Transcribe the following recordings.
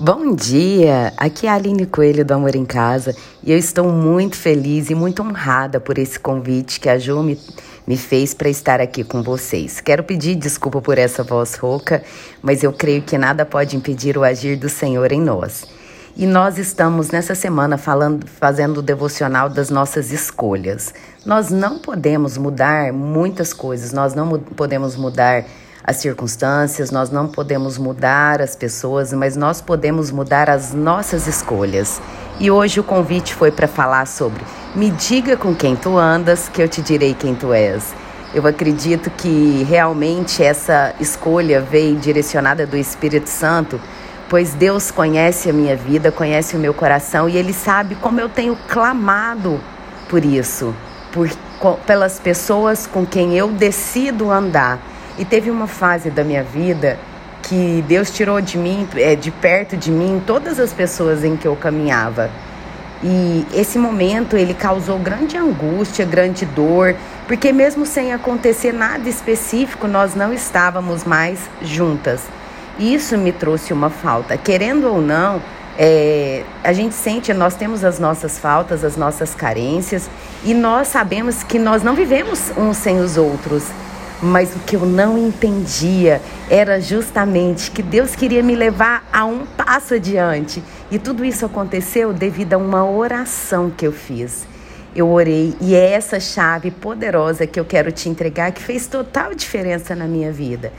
Bom dia! Aqui é a Aline Coelho do Amor em Casa e eu estou muito feliz e muito honrada por esse convite que a Ju me, me fez para estar aqui com vocês. Quero pedir desculpa por essa voz rouca, mas eu creio que nada pode impedir o agir do Senhor em nós. E nós estamos nessa semana falando, fazendo o devocional das nossas escolhas. Nós não podemos mudar muitas coisas, nós não podemos mudar as circunstâncias, nós não podemos mudar as pessoas, mas nós podemos mudar as nossas escolhas. E hoje o convite foi para falar sobre Me diga com quem tu andas, que eu te direi quem tu és. Eu acredito que realmente essa escolha veio direcionada do Espírito Santo, pois Deus conhece a minha vida, conhece o meu coração e Ele sabe como eu tenho clamado por isso, por, pelas pessoas com quem eu decido andar. E teve uma fase da minha vida que Deus tirou de mim, é, de perto de mim, todas as pessoas em que eu caminhava. E esse momento ele causou grande angústia, grande dor, porque mesmo sem acontecer nada específico, nós não estávamos mais juntas. Isso me trouxe uma falta. Querendo ou não, é, a gente sente, nós temos as nossas faltas, as nossas carências, e nós sabemos que nós não vivemos uns sem os outros. Mas o que eu não entendia era justamente que Deus queria me levar a um passo adiante. E tudo isso aconteceu devido a uma oração que eu fiz. Eu orei e é essa chave poderosa que eu quero te entregar que fez total diferença na minha vida.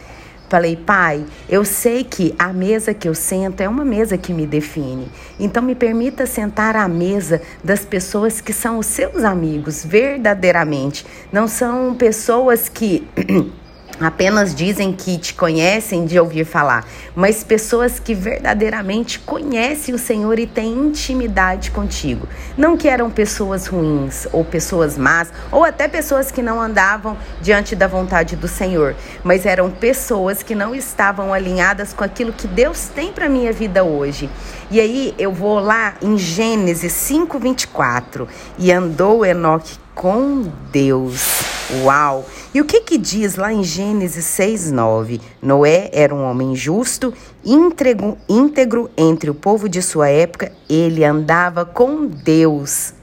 Falei, pai, eu sei que a mesa que eu sento é uma mesa que me define. Então me permita sentar à mesa das pessoas que são os seus amigos, verdadeiramente. Não são pessoas que apenas dizem que te conhecem de ouvir falar, mas pessoas que verdadeiramente conhecem o Senhor e têm intimidade contigo. Não que eram pessoas ruins ou pessoas más, ou até pessoas que não andavam diante da vontade do Senhor, mas eram pessoas que não estavam alinhadas com aquilo que Deus tem para minha vida hoje. E aí eu vou lá em Gênesis 5:24, e andou Enoque com Deus. Uau! E o que que diz lá em Gênesis 6:9? Noé era um homem justo, íntegro, íntegro entre o povo de sua época, ele andava com Deus.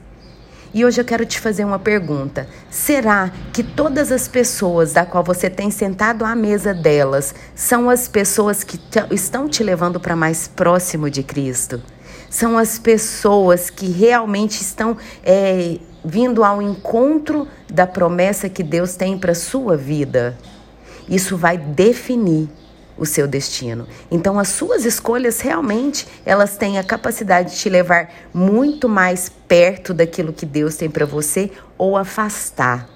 E hoje eu quero te fazer uma pergunta. Será que todas as pessoas da qual você tem sentado à mesa delas são as pessoas que estão te levando para mais próximo de Cristo? São as pessoas que realmente estão é, vindo ao encontro da promessa que Deus tem para sua vida. Isso vai definir o seu destino. Então as suas escolhas realmente, elas têm a capacidade de te levar muito mais perto daquilo que Deus tem para você ou afastar.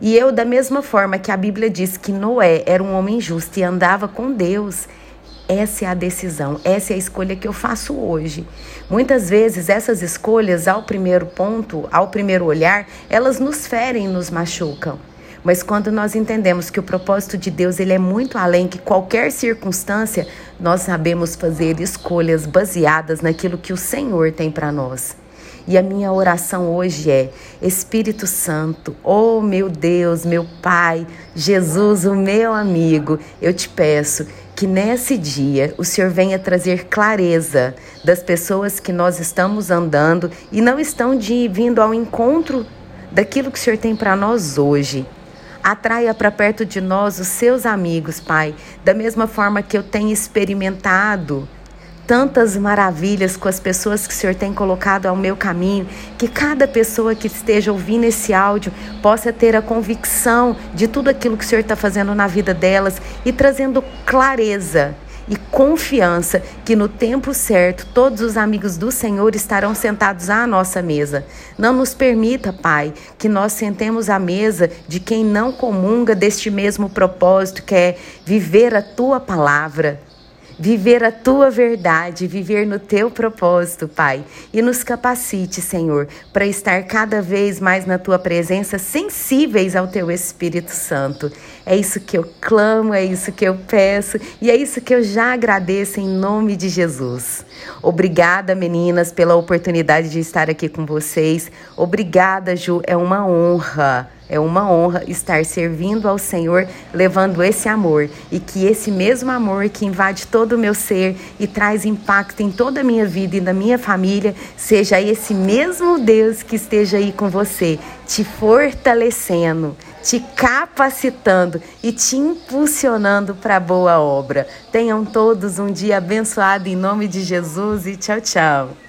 E eu da mesma forma que a Bíblia diz que Noé era um homem justo e andava com Deus, essa é a decisão, essa é a escolha que eu faço hoje. Muitas vezes essas escolhas, ao primeiro ponto, ao primeiro olhar, elas nos ferem, nos machucam. Mas quando nós entendemos que o propósito de Deus ele é muito além que qualquer circunstância, nós sabemos fazer escolhas baseadas naquilo que o Senhor tem para nós. E a minha oração hoje é: Espírito Santo, oh meu Deus, meu Pai, Jesus, o meu amigo, eu te peço que nesse dia o Senhor venha trazer clareza das pessoas que nós estamos andando e não estão de vindo ao encontro daquilo que o Senhor tem para nós hoje. Atraia para perto de nós os seus amigos, Pai, da mesma forma que eu tenho experimentado tantas maravilhas com as pessoas que o Senhor tem colocado ao meu caminho, que cada pessoa que esteja ouvindo esse áudio possa ter a convicção de tudo aquilo que o Senhor está fazendo na vida delas e trazendo clareza e confiança que no tempo certo todos os amigos do Senhor estarão sentados à nossa mesa. Não nos permita, Pai, que nós sentemos à mesa de quem não comunga deste mesmo propósito, que é viver a tua palavra viver a tua verdade, viver no teu propósito, Pai. E nos capacite, Senhor, para estar cada vez mais na tua presença, sensíveis ao teu Espírito Santo. É isso que eu clamo, é isso que eu peço e é isso que eu já agradeço em nome de Jesus. Obrigada, meninas, pela oportunidade de estar aqui com vocês. Obrigada, Ju, é uma honra. É uma honra estar servindo ao Senhor, levando esse amor. E que esse mesmo amor que invade todo o meu ser e traz impacto em toda a minha vida e na minha família, seja esse mesmo Deus que esteja aí com você, te fortalecendo, te capacitando e te impulsionando para boa obra. Tenham todos um dia abençoado em nome de Jesus e tchau, tchau.